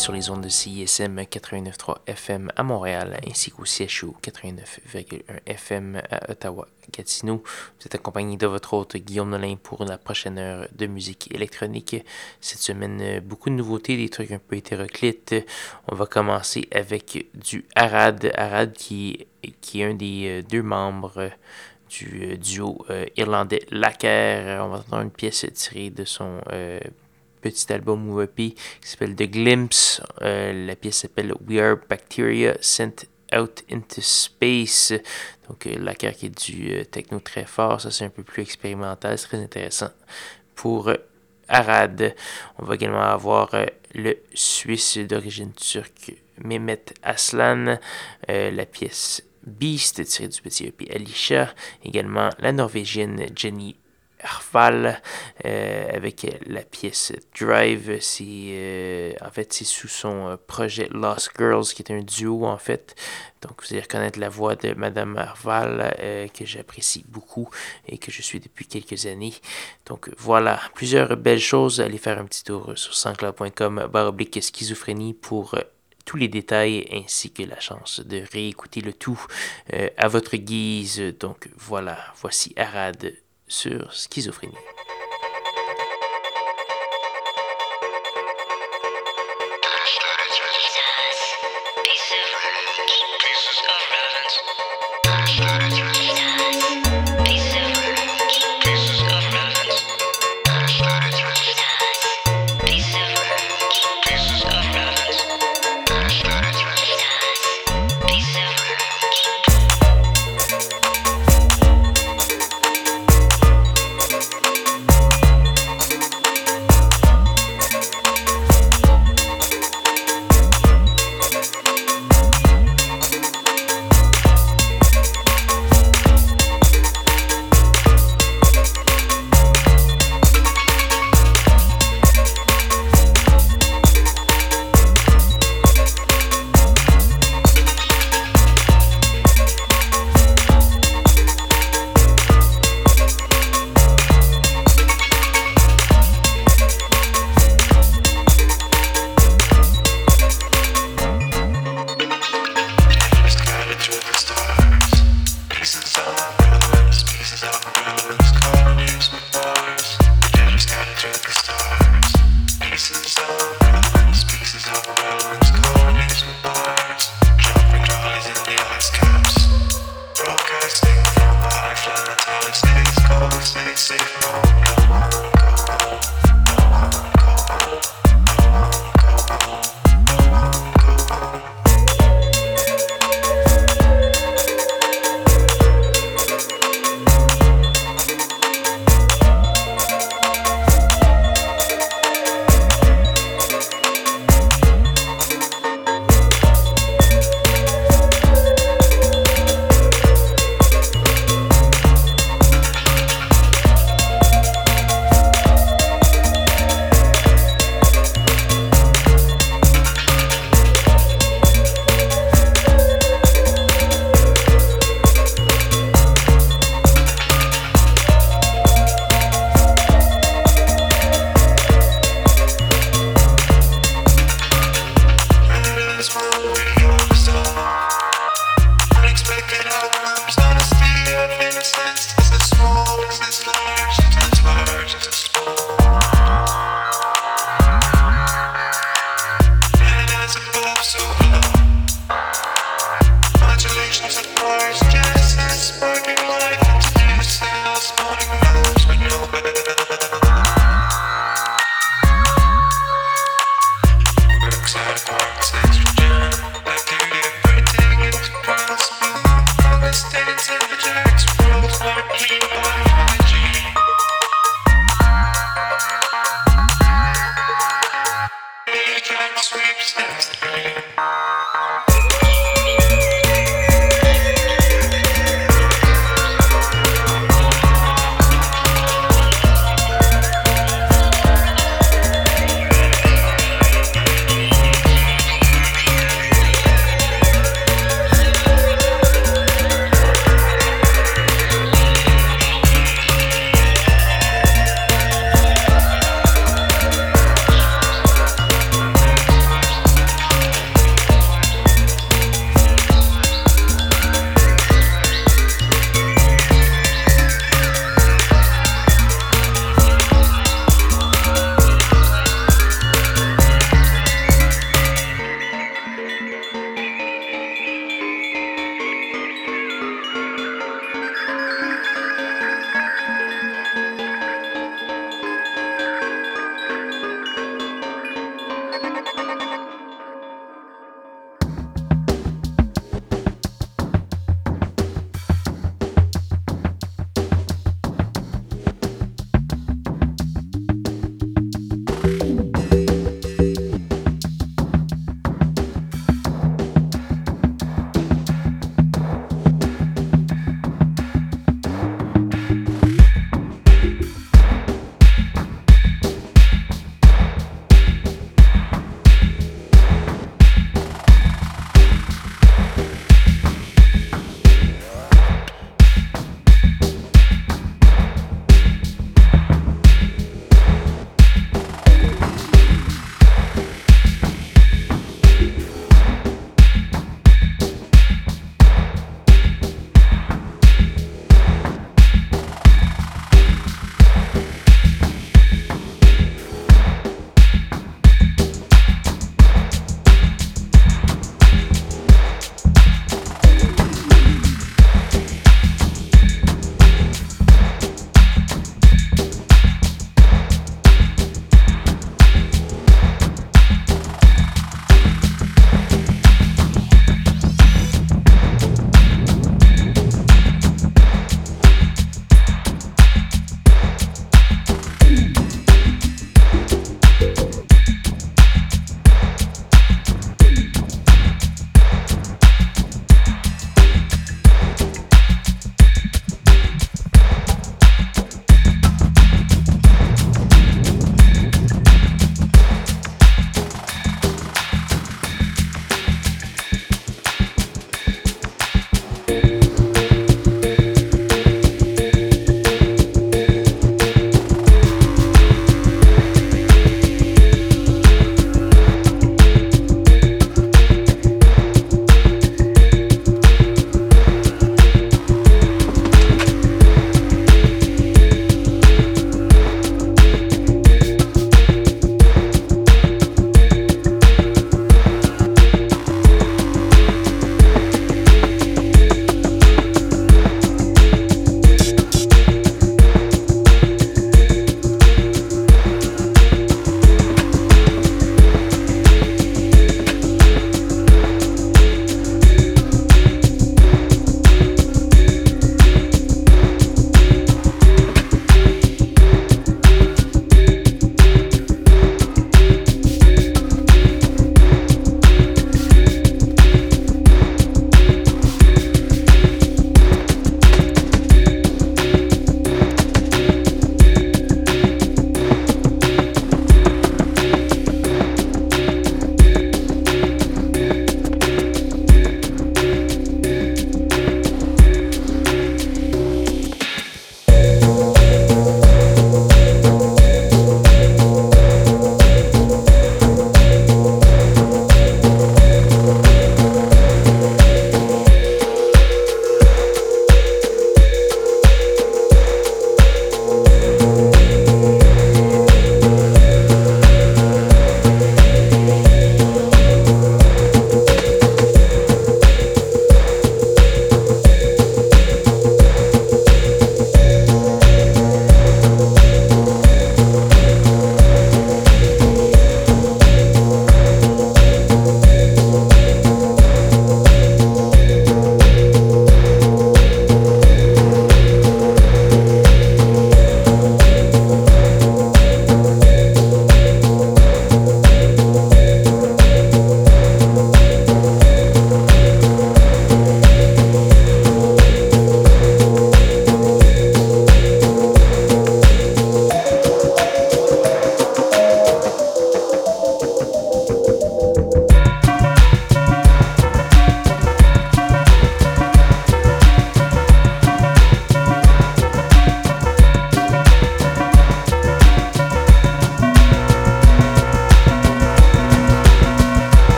Sur les ondes de CISM 89.3 FM à Montréal ainsi qu'au CHU 89.1 FM à Ottawa-Gatineau. Vous êtes accompagné de votre hôte Guillaume Nolin pour la prochaine heure de musique électronique. Cette semaine, beaucoup de nouveautés, des trucs un peu hétéroclites. On va commencer avec du Arad. Arad qui, qui est un des euh, deux membres du euh, duo euh, irlandais Lacker. On va entendre une pièce tirée de son petit album ou EP qui s'appelle The Glimpse. Euh, la pièce s'appelle We Are Bacteria Sent Out into Space. Donc euh, la carte qui est du euh, techno très fort, ça c'est un peu plus expérimental, c'est très intéressant. Pour Arad, on va également avoir le Suisse d'origine turque Mehmet Aslan, la pièce Beast tirée du petit EP Alicia, également la Norvégienne Jenny Arval euh, avec la pièce Drive. C'est euh, en fait c'est sous son euh, projet Lost Girls qui est un duo en fait. Donc vous allez reconnaître la voix de Madame Arval que j'apprécie beaucoup et que je suis depuis quelques années. Donc voilà, plusieurs belles choses. Allez faire un petit tour sur sanscloud.com baroblique schizophrénie pour tous les détails ainsi que la chance de réécouter le tout à votre guise. Donc voilà, voici Arad sur schizophrénie.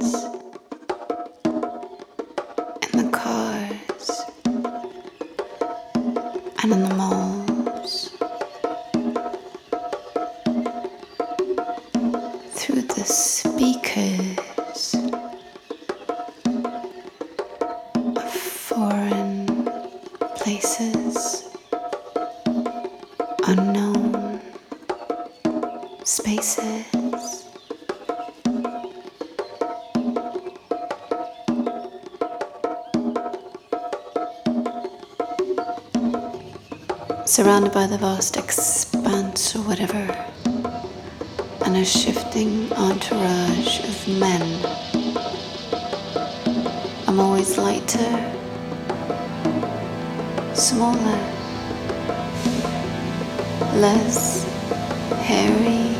次。Surrounded by the vast expanse or whatever, and a shifting entourage of men. I'm always lighter, smaller, less hairy,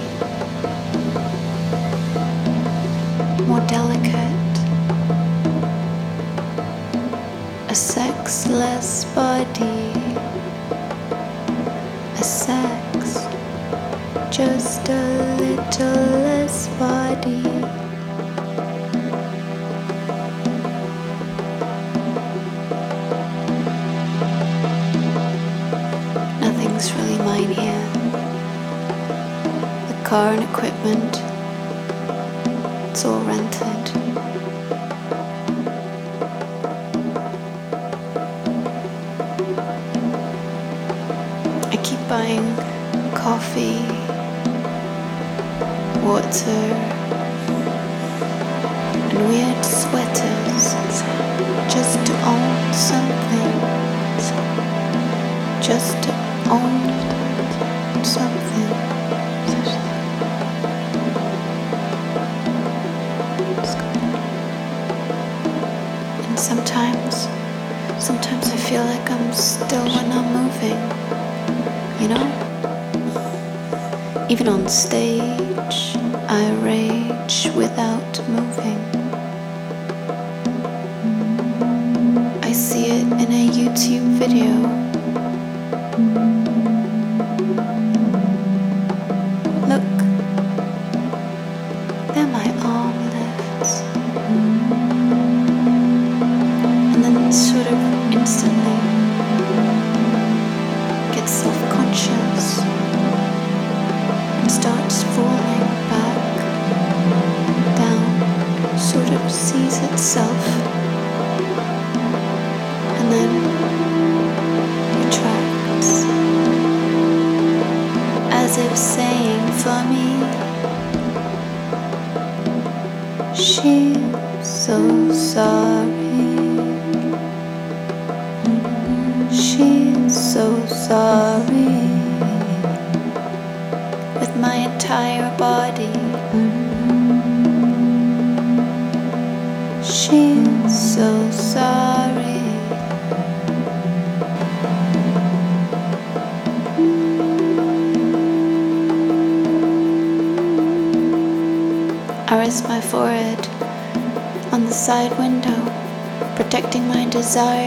Nothing's really mine here. The car and equipment, water, and weird sweaters just to own something. Just to own something. And sometimes, sometimes I feel like I'm still when I'm moving, you know? Even on stage,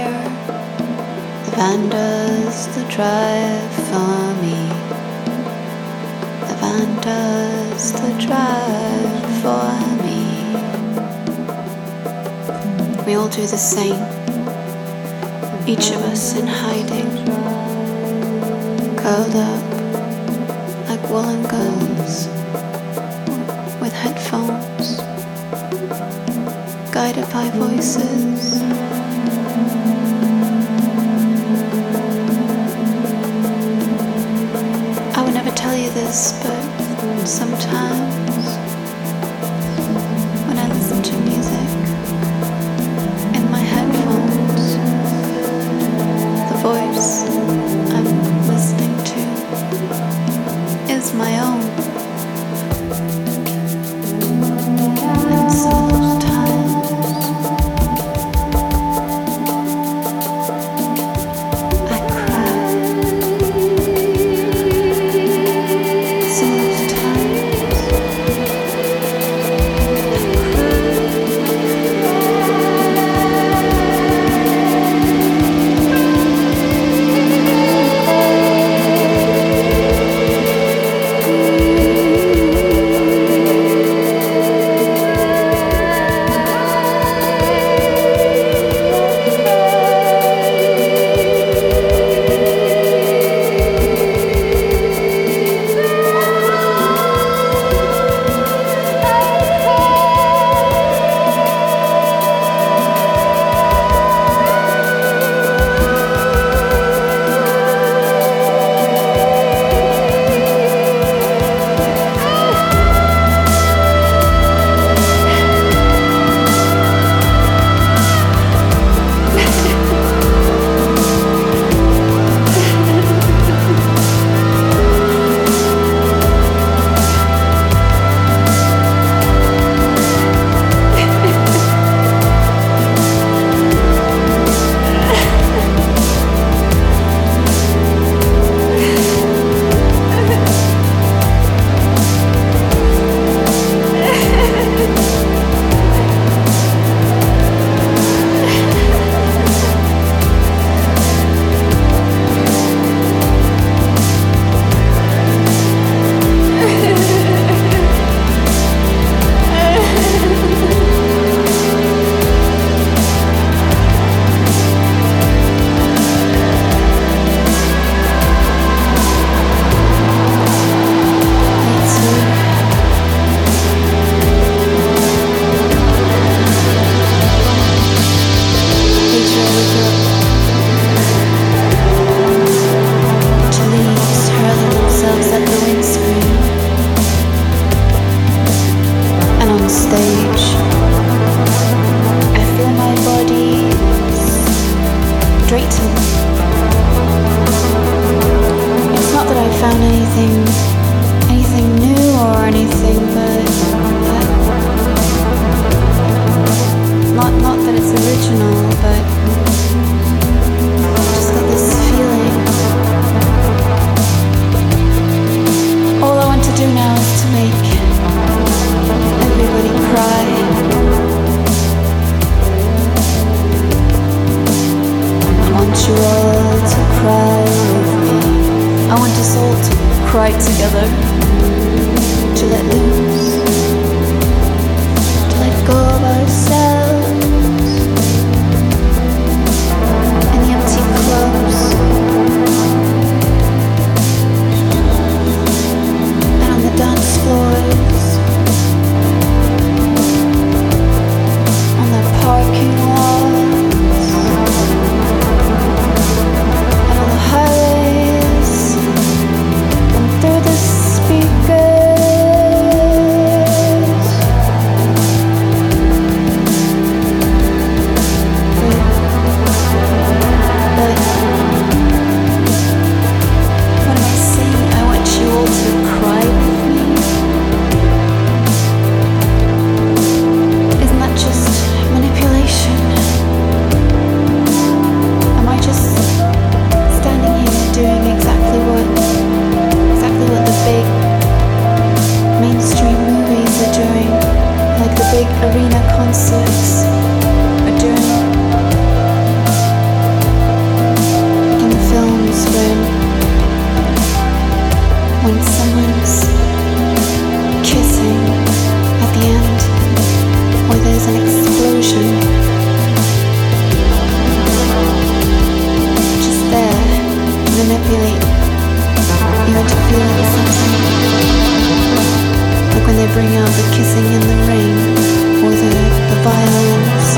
desire. The van does the drive for me. The van does the drive for me. We all do the same. Each of us in hiding, curled up like woolen girls with headphones, guided by voices. Sometimes bring out the kissing in the rain or the, violence.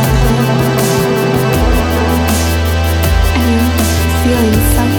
you feeling something.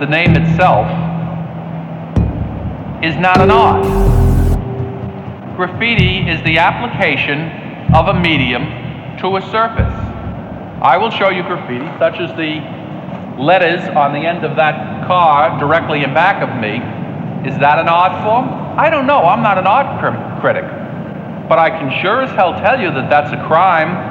The name itself, is not an art. Graffiti is the application of a medium to a surface. I will show you graffiti, such as the letters on the end of that car directly in back of me. Is that an art form? I don't know. I'm not an art cr- critic. But I can sure as hell tell you that that's a crime.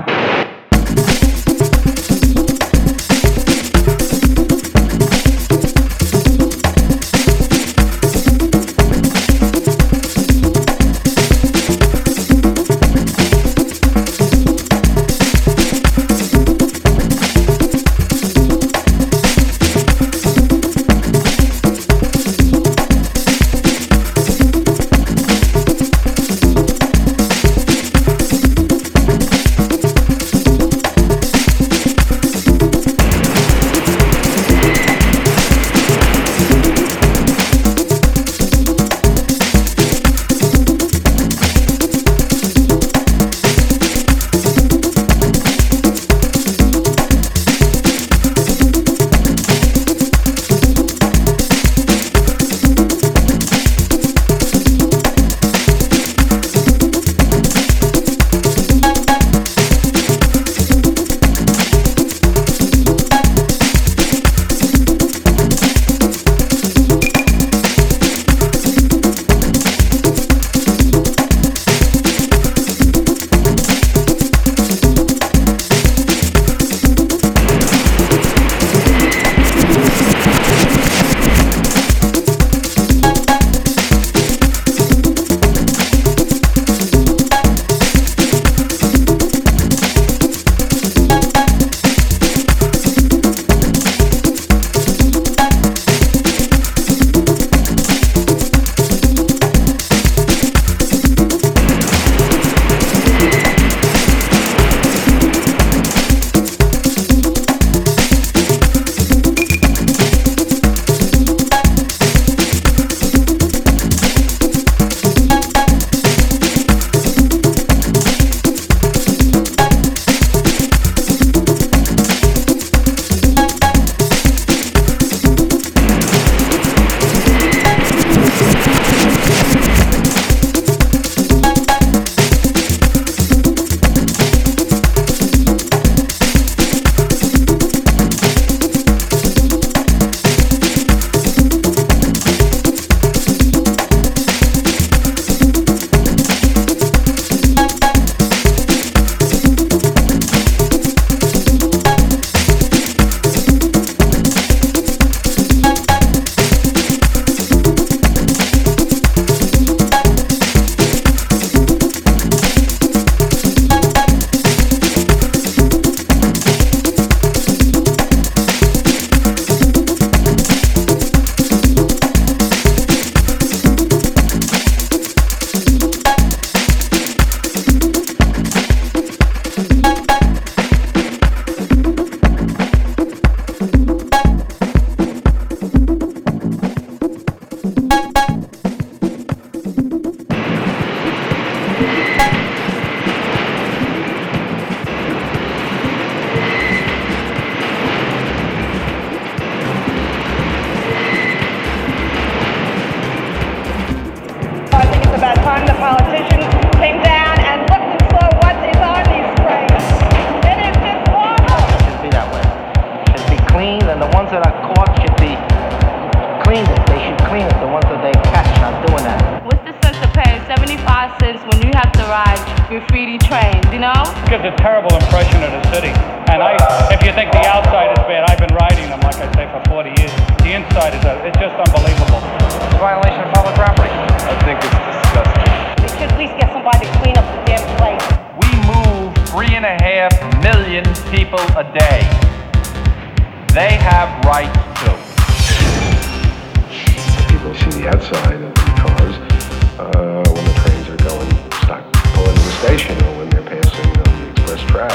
Ride graffiti trains, you know? It gives a terrible impression of the city. And I, if you think the outside is bad, I've been riding them, like I say, for 40 years. The inside is, a, it's just unbelievable. It's a violation of public property. I think it's disgusting. They should at least get somebody to clean up the damn place. We move three and a half million people a day. They have rights too. People see the outside of the cars uh, station when they're passing on the express track.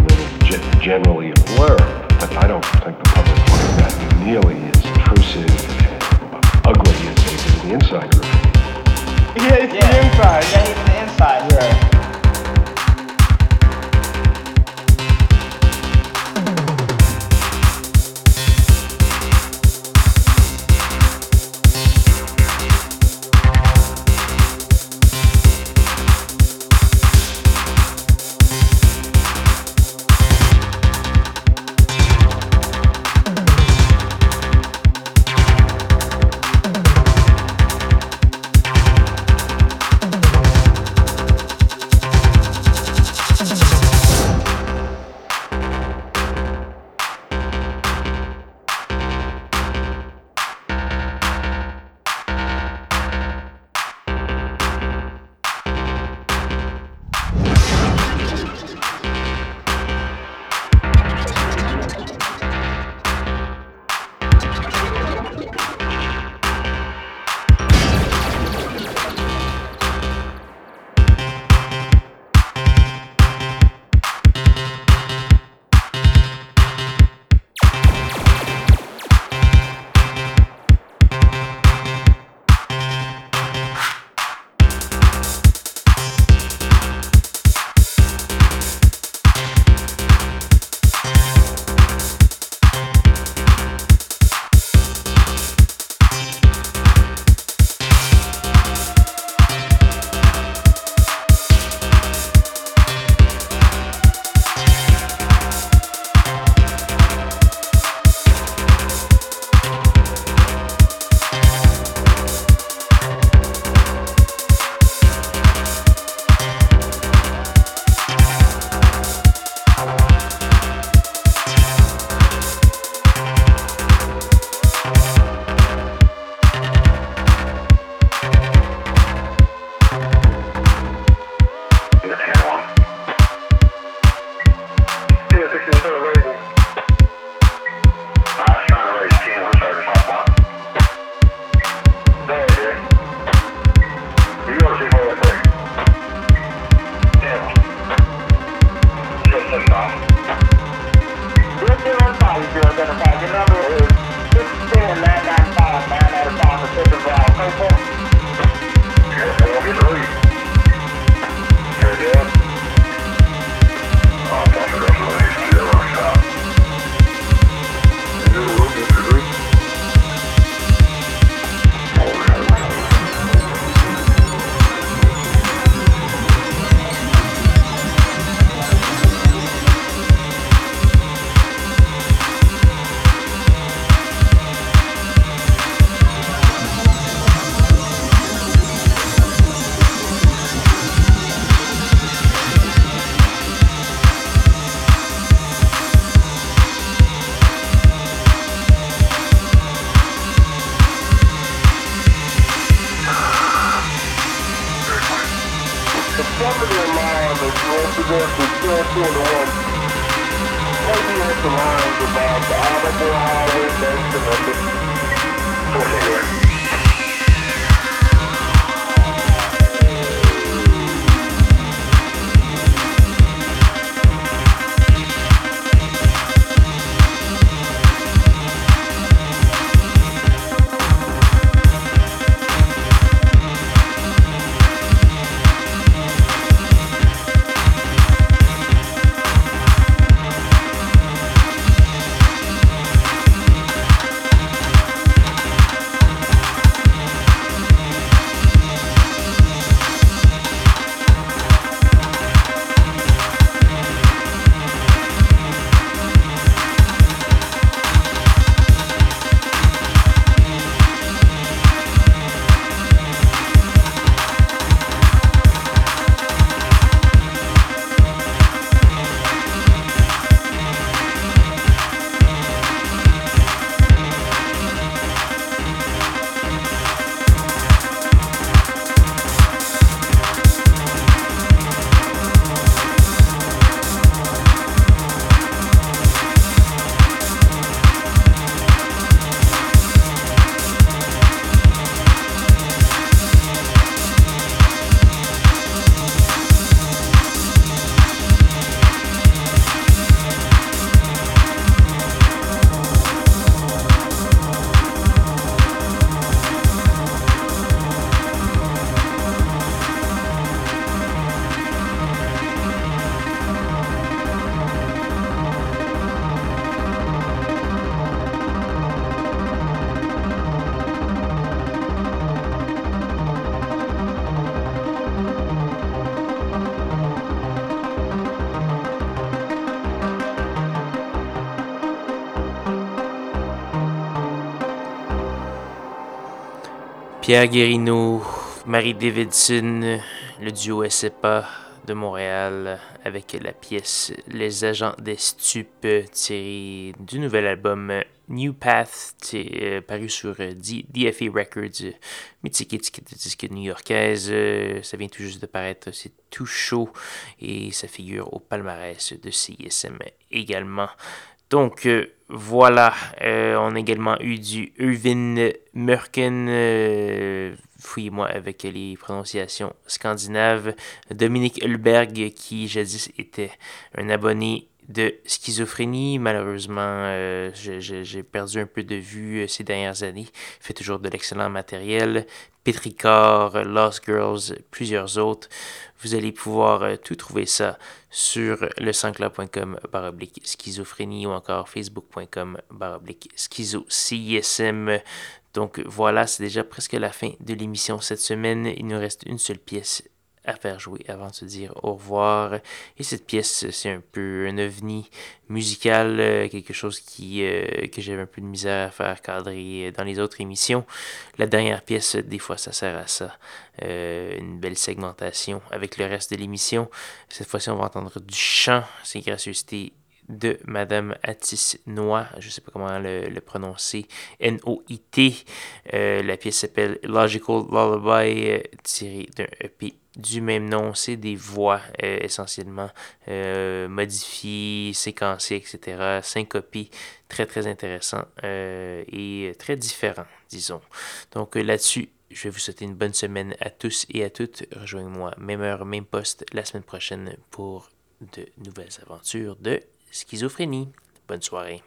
And then it's ge- generally a blur. But I don't think the public find that nearly as intrusive and ugly as they do the inside graffiti. Yeah, it's the inside. Yeah, even the inside. Yeah. Pierre Guérino, Marie Davidson, le duo SEPA de Montréal avec la pièce Les Agents des Stupes tirée du nouvel album New Path euh, paru sur euh, DFA Records, euh, mythique étiquette disque new-yorkaise. Euh, ça vient tout juste de paraître, c'est tout chaud et ça figure au palmarès de CISM également. Donc euh, voilà, euh, on a également eu du Irvin Merken, euh, fouillez-moi avec les prononciations scandinaves, Dominique Hulberg qui jadis était un abonné de schizophrénie. Malheureusement, j'ai perdu un peu de vue ces dernières années. Fait toujours de l'excellent matériel. Petricor, Lost Girls, plusieurs autres. Vous allez pouvoir tout trouver ça sur le sanscloud.com baroblique schizophrénie ou encore facebook.com baroblique schizo CISM. Donc voilà, c'est déjà presque la fin de l'émission cette semaine. Il nous reste une seule pièce à faire jouer avant de se dire au revoir. Et cette pièce, c'est un peu un ovni musical, euh, quelque chose qui, euh, que j'avais un peu de misère à faire cadrer dans les autres émissions. La dernière pièce, des fois, ça sert à ça. Euh, une belle segmentation avec le reste de l'émission. Cette fois-ci, on va entendre du chant. C'est gracieuseté de Madame Atis Noix, je sais pas comment le, le prononcer, N-O-I-T. La pièce s'appelle Logical Lullaby, tirée d'un EP du même nom. C'est des voix euh, essentiellement euh, modifiées, séquencées, etc. Syncopées, très très intéressant euh, et très différent, disons. Donc là-dessus, je vais vous souhaiter une bonne semaine à tous et à toutes. Rejoignez-moi, même heure, même poste, la semaine prochaine pour de nouvelles aventures de schizophrénie. Bonne soirée.